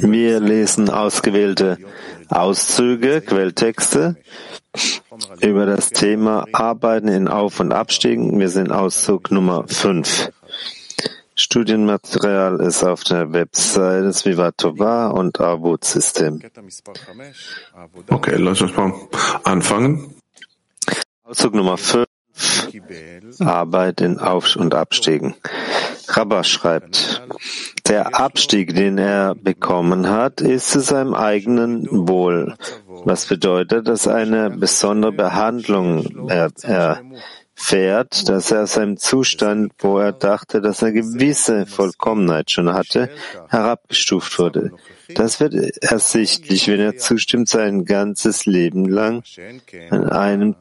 Wir lesen ausgewählte Auszüge, Quelltexte über das Thema Arbeiten in Auf- und Abstiegen. Wir sind Auszug Nummer 5. Studienmaterial ist auf der Website des Vivatova und Avut System. Okay, lass uns mal anfangen. Auszug Nummer 5. Arbeit in Auf- und Abstiegen. Rabba schreibt, der Abstieg, den er bekommen hat, ist zu seinem eigenen Wohl, was bedeutet, dass eine besondere Behandlung erfährt, dass er aus seinem Zustand, wo er dachte, dass er gewisse Vollkommenheit schon hatte, herabgestuft wurde. Das wird ersichtlich, wenn er zustimmt, sein ganzes Leben lang an einem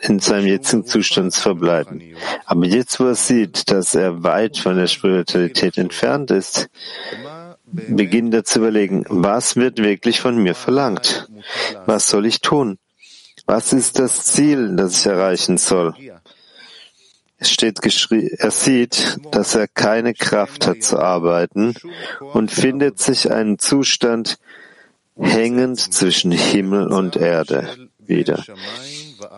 in seinem jetzigen Zustand zu verbleiben. Aber jetzt, wo er sieht, dass er weit von der Spiritualität entfernt ist, beginnt er zu überlegen, was wird wirklich von mir verlangt? Was soll ich tun? Was ist das Ziel, das ich erreichen soll? Es steht geschrieben, er sieht, dass er keine Kraft hat zu arbeiten und findet sich einen Zustand hängend zwischen Himmel und Erde wieder.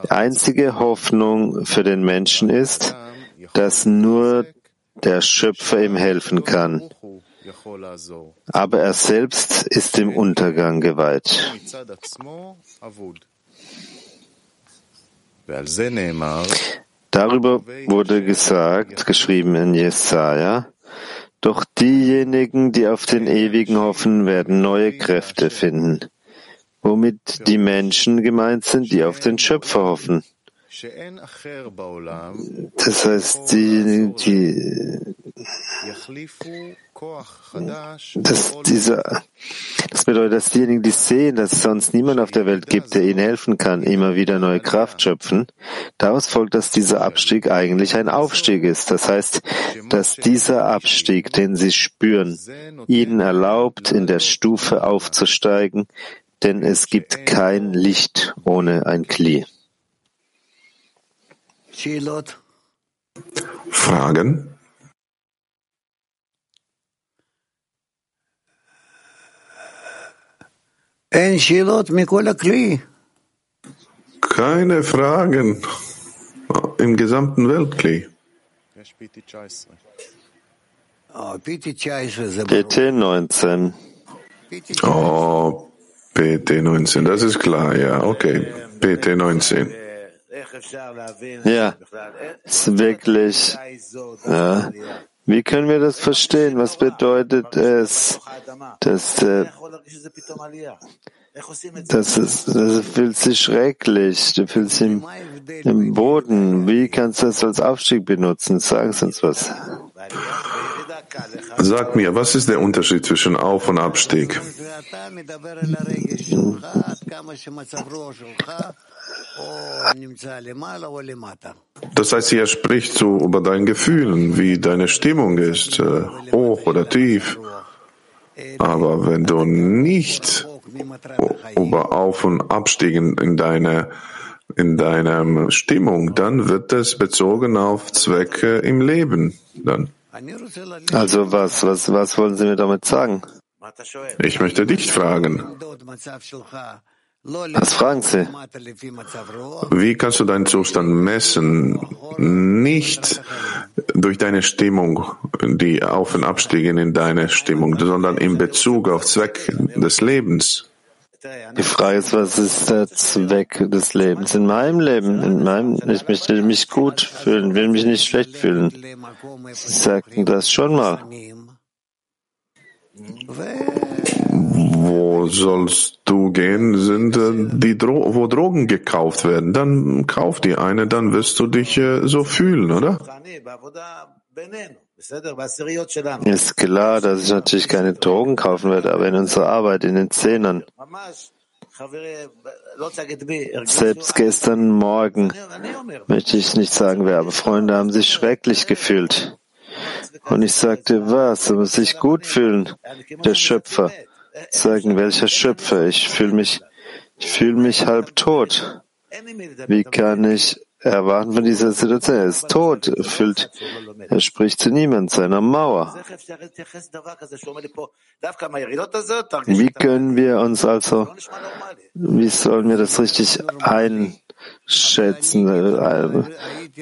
Einzige Hoffnung für den Menschen ist, dass nur der Schöpfer ihm helfen kann. Aber er selbst ist dem Untergang geweiht. Darüber wurde gesagt, geschrieben in Jesaja, doch diejenigen, die auf den Ewigen hoffen, werden neue Kräfte finden womit die Menschen gemeint sind, die auf den Schöpfer hoffen. Das heißt, die, die, dass dieser, das bedeutet, dass diejenigen, die sehen, dass es sonst niemand auf der Welt gibt, der ihnen helfen kann, immer wieder neue Kraft schöpfen. Daraus folgt, dass dieser Abstieg eigentlich ein Aufstieg ist. Das heißt, dass dieser Abstieg, den sie spüren, ihnen erlaubt, in der Stufe aufzusteigen, denn es gibt kein Licht ohne ein Kli. Fragen? Keine Fragen im gesamten Weltkli. PT 19. Oh, PT19, das ist klar, ja, okay. PT19. Ja, ist wirklich, ja. Wie können wir das verstehen? Was bedeutet es, dass, äh, das, ist, das fühlt sich schrecklich, du fühlst dich im, im Boden. Wie kannst du das als Aufstieg benutzen? Sag uns was. Sag mir, was ist der Unterschied zwischen Auf- und Abstieg? Das heißt, er spricht so über dein Gefühl, wie deine Stimmung ist, äh, hoch oder tief. Aber wenn du nicht über Auf- und Abstiegen in deiner in deiner Stimmung, dann wird es bezogen auf Zwecke im Leben. Dann. Also was, was, was wollen Sie mir damit sagen? Ich möchte dich fragen. Was fragen Sie? Wie kannst du deinen Zustand messen? Nicht durch deine Stimmung, die Auf- und Abstiegen in deine Stimmung, sondern in Bezug auf Zweck des Lebens. Die Frage ist, was ist der Zweck des Lebens in meinem Leben? In meinem, ich möchte mich gut fühlen, will mich nicht schlecht fühlen. Sie sagten das schon mal. Wo sollst du gehen, sind die Dro wo Drogen gekauft werden. Dann kauf die eine, dann wirst du dich äh, so fühlen, oder? Ist klar, dass ich natürlich keine Drogen kaufen werde, aber in unserer Arbeit in den Zehnern. Selbst gestern Morgen möchte ich nicht sagen wer, aber Freunde haben sich schrecklich gefühlt. Und ich sagte, was? Du musst dich gut fühlen. Der Schöpfer. Sagen, welcher Schöpfer? Ich fühle mich, ich fühle mich halb tot. Wie kann ich erwarten von dieser Situation. Er ist tot, fühlt, er spricht zu niemand, seiner Mauer. Wie können wir uns also, wie sollen wir das richtig einschätzen, äh,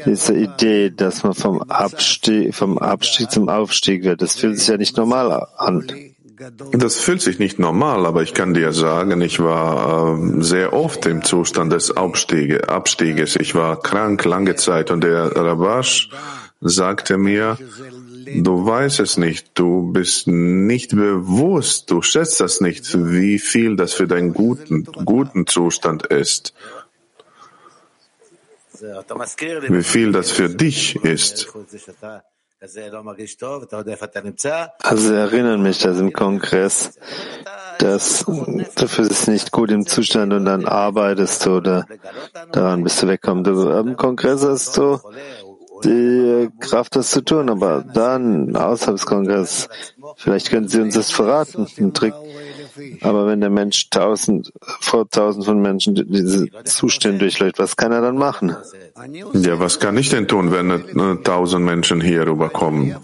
diese Idee, dass man vom Abstieg, vom Abstieg zum Aufstieg wird? Das fühlt sich ja nicht normal an. Das fühlt sich nicht normal, aber ich kann dir sagen, ich war äh, sehr oft im Zustand des Abstiege, Abstieges. Ich war krank lange Zeit und der Rabash sagte mir, du weißt es nicht, du bist nicht bewusst, du schätzt das nicht, wie viel das für deinen guten, guten Zustand ist. Wie viel das für dich ist. Also erinnern mich, dass im Kongress, dass du fühlst nicht gut im Zustand und dann arbeitest du oder daran bist du wegkommen. Du, Im Kongress hast du die Kraft, das zu tun, aber dann außerhalb des Kongress, vielleicht können Sie uns das verraten, einen Trick. Aber wenn der Mensch tausend, vor tausend von Menschen diese Zustände durchläuft, was kann er dann machen? Ja, was kann ich denn tun, wenn tausend Menschen hier rüberkommen?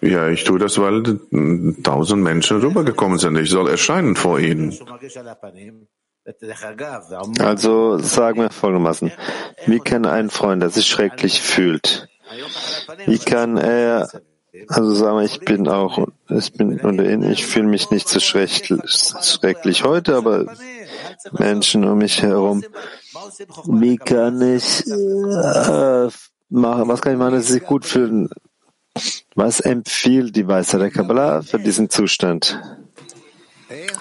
Ja, ich tue das, weil tausend Menschen rübergekommen sind. Ich soll erscheinen vor ihnen. Also sagen wir folgendermaßen, wie kann ein Freund, der sich schrecklich fühlt, wie kann er also sagen wir, ich bin auch, ich bin unter ihnen, ich fühle mich nicht so schrecklich heute, aber Menschen um mich herum. Wie kann ich äh, machen, was kann ich machen, dass sie sich gut fühlen? Was empfiehlt die Weisheit der Kabbalah für diesen Zustand?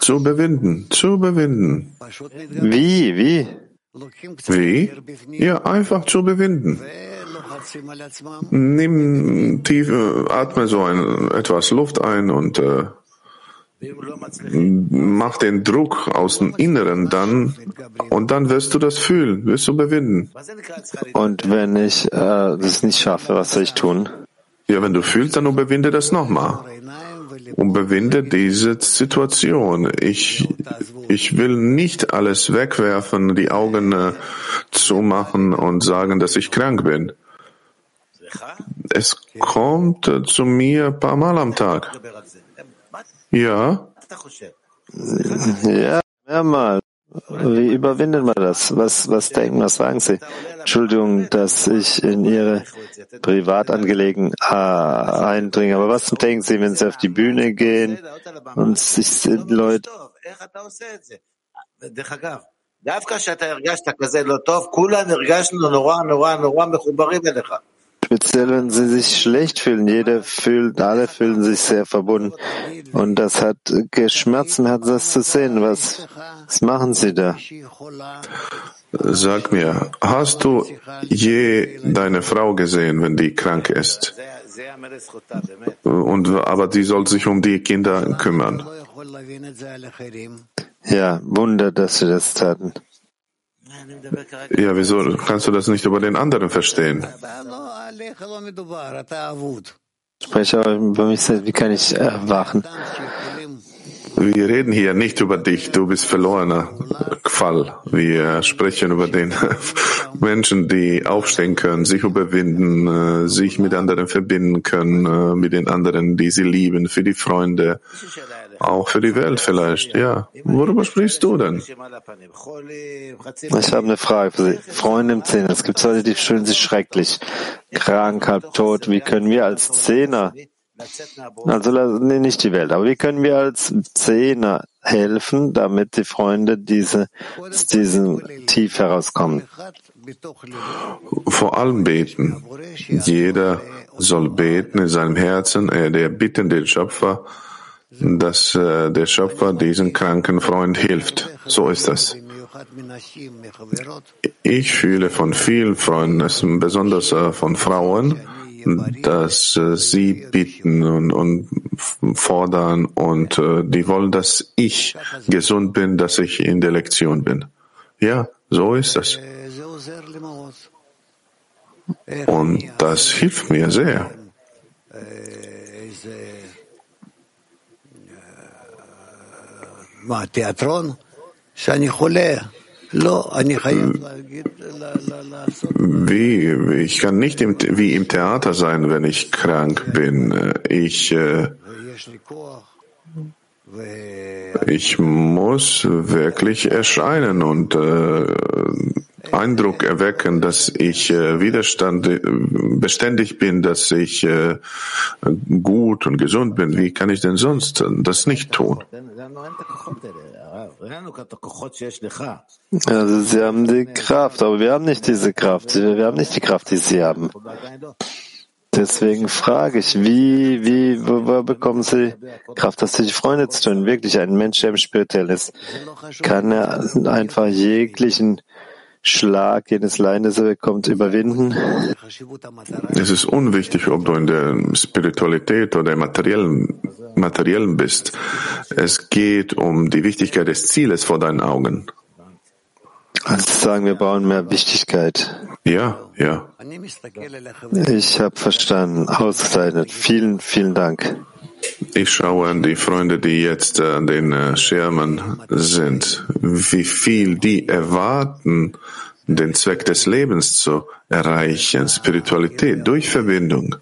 Zu überwinden, zu überwinden. Wie, wie? Wie? Ja, einfach zu überwinden. Nimm tief, atme so ein, etwas Luft ein und äh, mach den Druck aus dem Inneren dann und dann wirst du das fühlen, wirst du überwinden. Und wenn ich äh, das nicht schaffe, was soll ich tun? Ja, wenn du fühlst, dann überwinde das nochmal. Überwinde diese Situation. Ich, ich will nicht alles wegwerfen, die Augen äh, zumachen und sagen, dass ich krank bin. Es kommt zu mir ein paar Mal am Tag. Ja. Ja, mehrmals. Wie überwinden wir das? Was, was denken, was sagen Sie? Entschuldigung, dass ich in Ihre Privatangelegenheiten eindringe, aber was denken Sie, wenn Sie auf die Bühne gehen und sich Leute Speziell, wenn sie sich schlecht fühlen. Jeder fühlt, alle fühlen sich sehr verbunden. Und das hat geschmerzt, mir hat das zu sehen. Was, was machen Sie da? Sag mir, hast du je deine Frau gesehen, wenn die krank ist? Und, aber die soll sich um die Kinder kümmern. Ja, Wunder, dass sie das taten. Ja, wieso kannst du das nicht über den anderen verstehen? Spreche aber über mich selbst. Wie kann ich erwachen? Wir reden hier nicht über dich, du bist verlorener Fall. Wir sprechen über den Menschen, die aufstehen können, sich überwinden, äh, sich mit anderen verbinden können, äh, mit den anderen, die sie lieben, für die Freunde, auch für die Welt vielleicht. Ja, worüber sprichst du denn? Ich habe eine Frage für Sie. Freunde im Zehner, es gibt Leute, die fühlen sich schrecklich, krank, halb tot. Wie können wir als Zehner also nicht die Welt, aber wie können wir als Zehner helfen, damit die Freunde diese, aus diesem Tief herauskommen? Vor allem beten. Jeder soll beten in seinem Herzen, er der bitten den Schöpfer, dass äh, der Schöpfer diesen kranken Freund hilft. So ist das. Ich fühle von vielen Freunden, besonders äh, von Frauen, dass äh, sie bitten und, und fordern und äh, die wollen, dass ich gesund bin, dass ich in der Lektion bin. Ja, so ist es. Und das hilft mir sehr. Wie? Ich kann nicht im, wie im Theater sein, wenn ich krank bin. Ich, äh, ich muss wirklich erscheinen und äh, Eindruck erwecken, dass ich äh, Widerstand äh, beständig bin, dass ich äh, gut und gesund bin. Wie kann ich denn sonst das nicht tun? Also Sie haben die Kraft, aber wir haben nicht diese Kraft. Wir haben nicht die Kraft, die Sie haben. Deswegen frage ich, wie, wie, wo, bekommen Sie Kraft, das durch Freunde zu tun? Wirklich ein Mensch, der im Spirituell ist, kann er einfach jeglichen Schlag, jenes er bekommt, überwinden? Es ist unwichtig, ob du in der Spiritualität oder im materiellen, materiellen bist. Es geht um die Wichtigkeit des Zieles vor deinen Augen. Also sagen, wir brauchen mehr Wichtigkeit. Ja, ja. Ich habe verstanden, ausgezeichnet. Vielen, vielen Dank. Ich schaue an die Freunde, die jetzt an den äh, Schirmen sind, wie viel die erwarten, den Zweck des Lebens zu erreichen, Spiritualität durch Verbindung,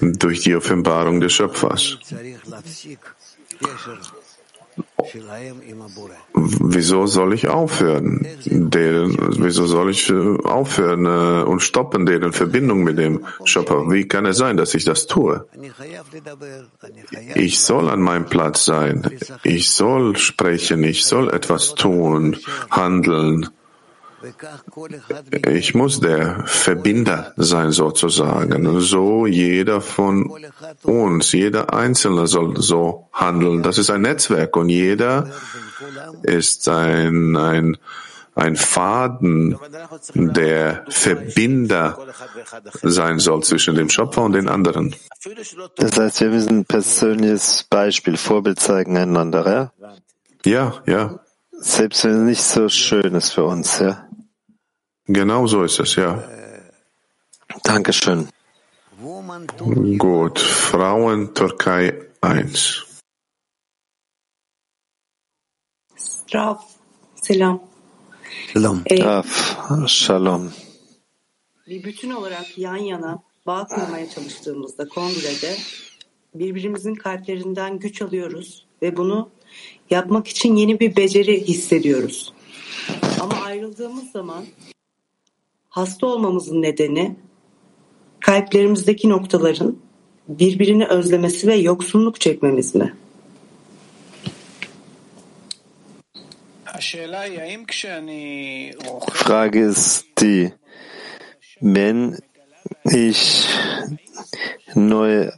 durch die Offenbarung des Schöpfers. Wieso soll ich aufhören? Deren, wieso soll ich äh, aufhören äh, und stoppen deren Verbindung mit dem Schöpfer? Wie kann es sein, dass ich das tue? Ich soll an meinem Platz sein. Ich soll sprechen. Ich soll etwas tun, handeln. Ich muss der Verbinder sein sozusagen. So jeder von uns, jeder Einzelne soll so handeln. Das ist ein Netzwerk und jeder ist ein, ein, ein Faden, der Verbinder sein soll zwischen dem Schöpfer und den anderen. Das heißt, wir müssen ein persönliches Beispiel, Vorbild zeigen einander, ja? Ja, ja. Selbst wenn es nicht so schön ist für uns, ja? Genau so ist es, ja. Dankeschön. Gut, Frauen Türkei 1. Rav, selam. Selam. Ee, Rav, shalom. Bir bütün olarak yan yana bağ kurmaya çalıştığımızda kongrede birbirimizin kalplerinden güç alıyoruz ve bunu yapmak için yeni bir beceri hissediyoruz. Ama ayrıldığımız zaman hasta olmamızın nedeni kalplerimizdeki noktaların birbirini özlemesi ve yoksunluk çekmemiz mi? Frage ist die, wenn ich neue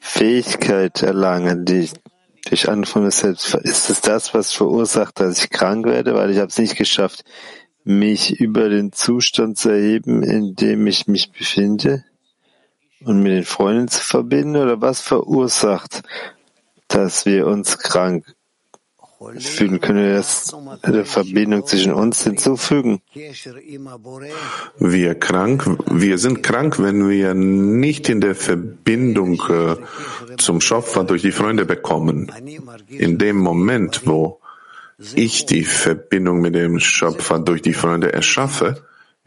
Fähigkeit erlange, die durch Anfangen selbst, ist es das, was verursacht, dass ich krank werde, weil ich habe es nicht geschafft, mich über den Zustand zu erheben, in dem ich mich befinde und mit den Freunden zu verbinden, oder was verursacht, dass wir uns krank fühlen? Können wir das der Verbindung zwischen uns hinzufügen? Wir krank, wir sind krank, wenn wir nicht in der Verbindung äh, zum Schöpfer durch die Freunde bekommen. In dem Moment, wo ich die Verbindung mit dem Schöpfer durch die Freunde erschaffe,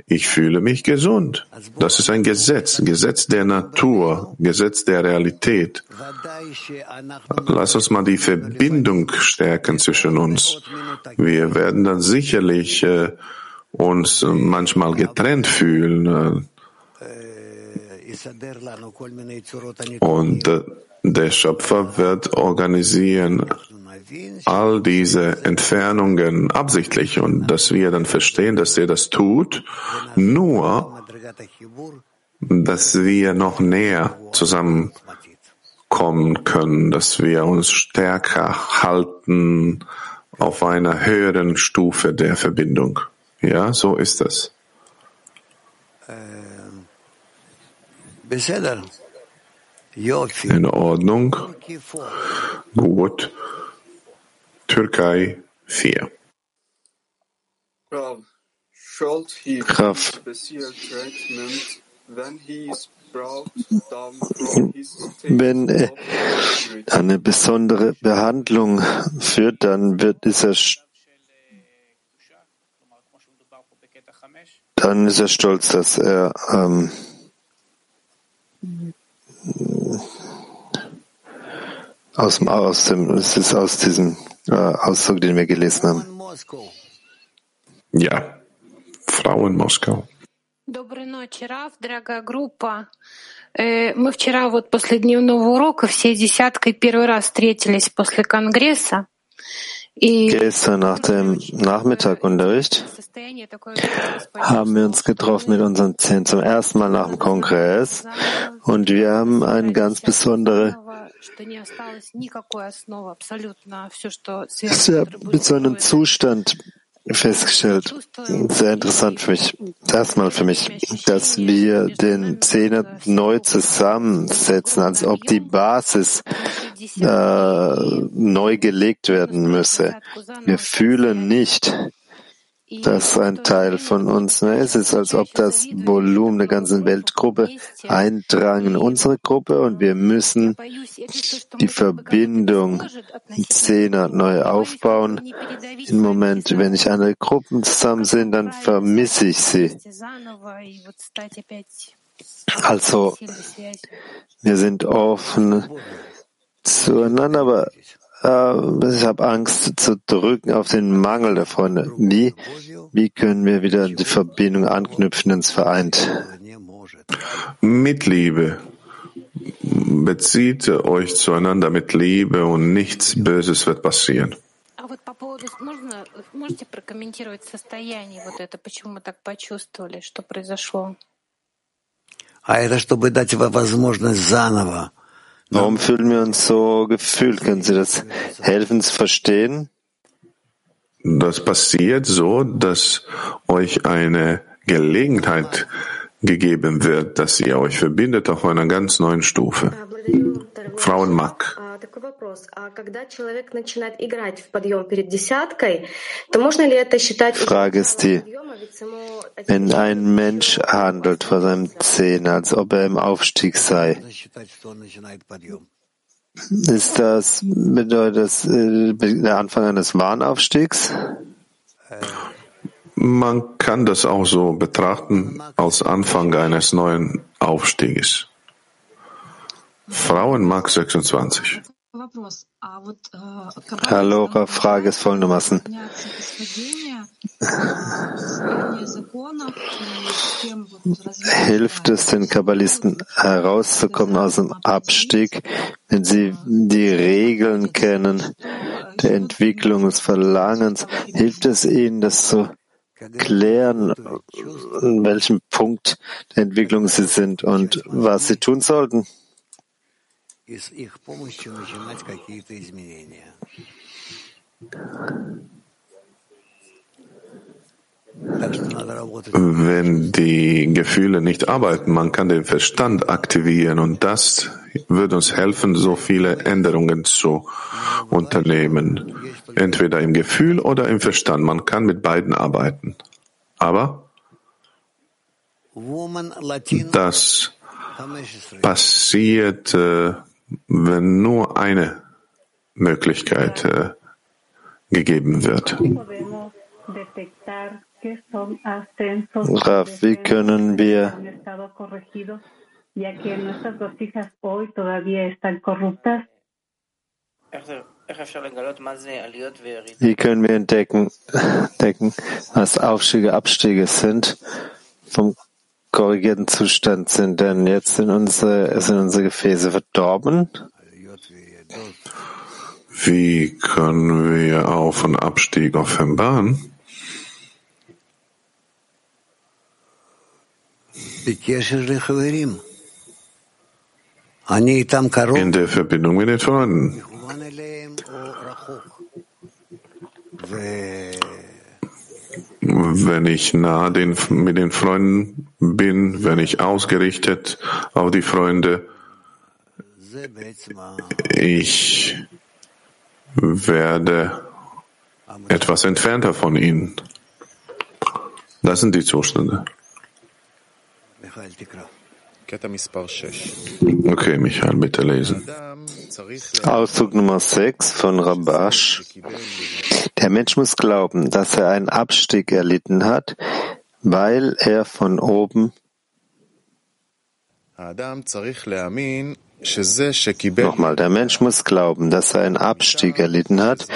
ich fühle mich gesund. Das ist ein Gesetz, Gesetz der Natur, Gesetz der Realität. Lass uns mal die Verbindung stärken zwischen uns. Wir werden dann sicherlich äh, uns manchmal getrennt fühlen. Äh, und der Schöpfer wird organisieren all diese Entfernungen absichtlich und dass wir dann verstehen, dass er das tut, nur, dass wir noch näher zusammenkommen können, dass wir uns stärker halten auf einer höheren Stufe der Verbindung. Ja, so ist das. In Ordnung. Gut. Türkei 4. Rav, wenn er eine besondere Behandlung führt, dann wird dieser dann ist er stolz, dass er ähm, aus aus dem, es ist aus diesem äh, Ausdruck, den wir gelesen haben. Ja, Frau in Moskau. Доброй ночи, Раф, дорогая группа. Мы вчера вот после дневного урока всей десяткой первый раз встретились после конгресса. Gestern nach dem Nachmittagunterricht haben wir uns getroffen mit unseren Zehn zum ersten Mal nach dem Kongress. Und wir haben einen ganz besonderen sehr besonderen Zustand festgestellt, sehr interessant für mich, erstmal für mich, dass wir den Zehner neu zusammensetzen, als ob die Basis äh, neu gelegt werden müsse. Wir fühlen nicht, dass ein Teil von uns ne, es ist, als ob das Volumen der ganzen Weltgruppe eindrang in unsere Gruppe und wir müssen die Verbindung Zehner neu aufbauen. Im Moment, wenn ich andere Gruppen zusammen sind, dann vermisse ich sie. Also, wir sind offen zueinander, aber ich habe Angst zu drücken auf den Mangel der Freunde. Wie, wie können wir wieder die Verbindung anknüpfen ins Vereint? Mit Liebe. Bezieht euch zueinander mit Liebe und nichts Böses wird passieren. Можете прокомментировать состояние вот это, почему мы так почувствовали, что произошло? А это чтобы дать возможность заново Warum fühlen wir uns so gefühlt? Können Sie das helfen zu verstehen? Das passiert so, dass euch eine Gelegenheit gegeben wird, dass ihr euch verbindet auf einer ganz neuen Stufe. Frauen Mack такой вопрос. А когда человек начинает играть в подъем перед десяткой, то можно ли это считать... Frage ist die, wenn ein Mensch handelt vor seinem Zehner, als ob er im Aufstieg sei, ist das, bedeutet das äh, der Anfang eines Warnaufstiegs? Man kann das auch so betrachten als Anfang eines neuen Aufstieges. Frauen Mark 26. Hallo, Frage ist folgendermaßen. Hilft es den Kabbalisten herauszukommen aus dem Abstieg, wenn sie die Regeln kennen der Entwicklung des Verlangens? Hilft es ihnen, das zu klären, in welchem Punkt der Entwicklung sie sind und was sie tun sollten? Wenn die Gefühle nicht arbeiten, man kann den Verstand aktivieren und das wird uns helfen, so viele Änderungen zu unternehmen. Entweder im Gefühl oder im Verstand. Man kann mit beiden arbeiten. Aber das passiert äh, wenn nur eine Möglichkeit äh, gegeben wird. Raf, wie können wir wie können wir entdecken, entdecken was Aufstiege, Abstiege sind vom korrigierten Zustand sind, denn jetzt sind unsere, sind unsere Gefäße verdorben. Wie können wir Auf- und Abstieg offenbaren? In der Verbindung mit den Freunden. Wenn ich nah den, mit den Freunden bin, wenn ich ausgerichtet auf die Freunde, ich werde etwas entfernter von ihnen. Das sind die Zustände. Okay, Michael, bitte lesen. Ausdruck Nummer 6 von Rabash. Der Mensch muss glauben, dass er einen Abstieg erlitten hat, weil er von oben Nochmal, der Mensch muss glauben, dass er einen Abstieg erlitten hat,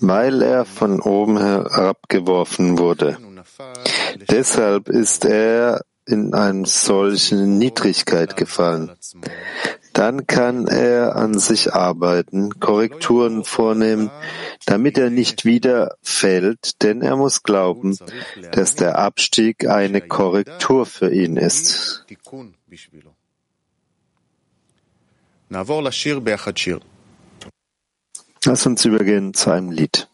weil er von oben herabgeworfen wurde. Deshalb ist er in eine solche Niedrigkeit gefallen. Dann kann er an sich arbeiten, Korrekturen vornehmen, damit er nicht wieder fällt, denn er muss glauben, dass der Abstieg eine Korrektur für ihn ist. Lass uns übergehen zu einem Lied.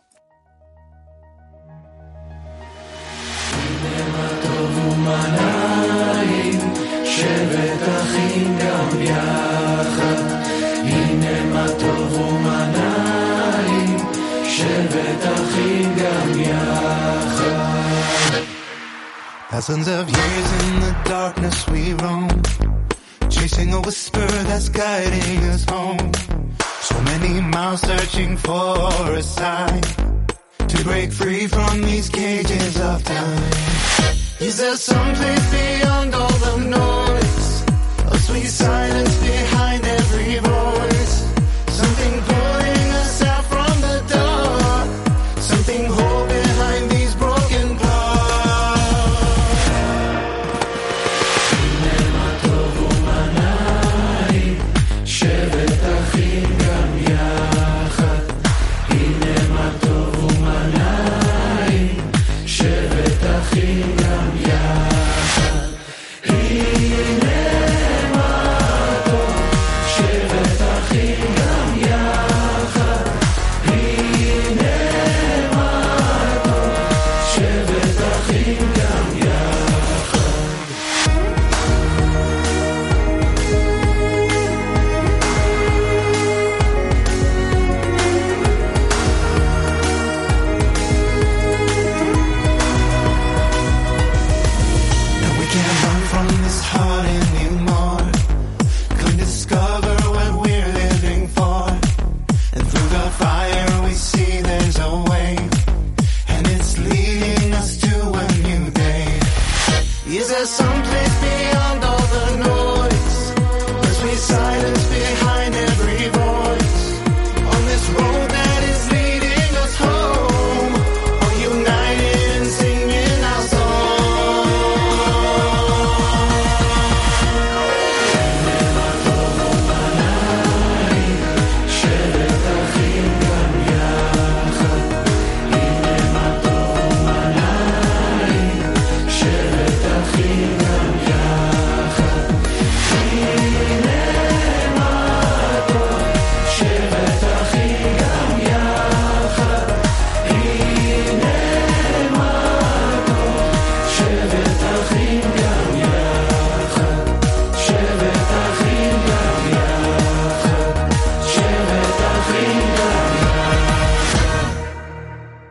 Thousands of years in the darkness we roam, chasing a whisper that's guiding us home. So many miles searching for a sign to break free from these cages of time. Is there some place beyond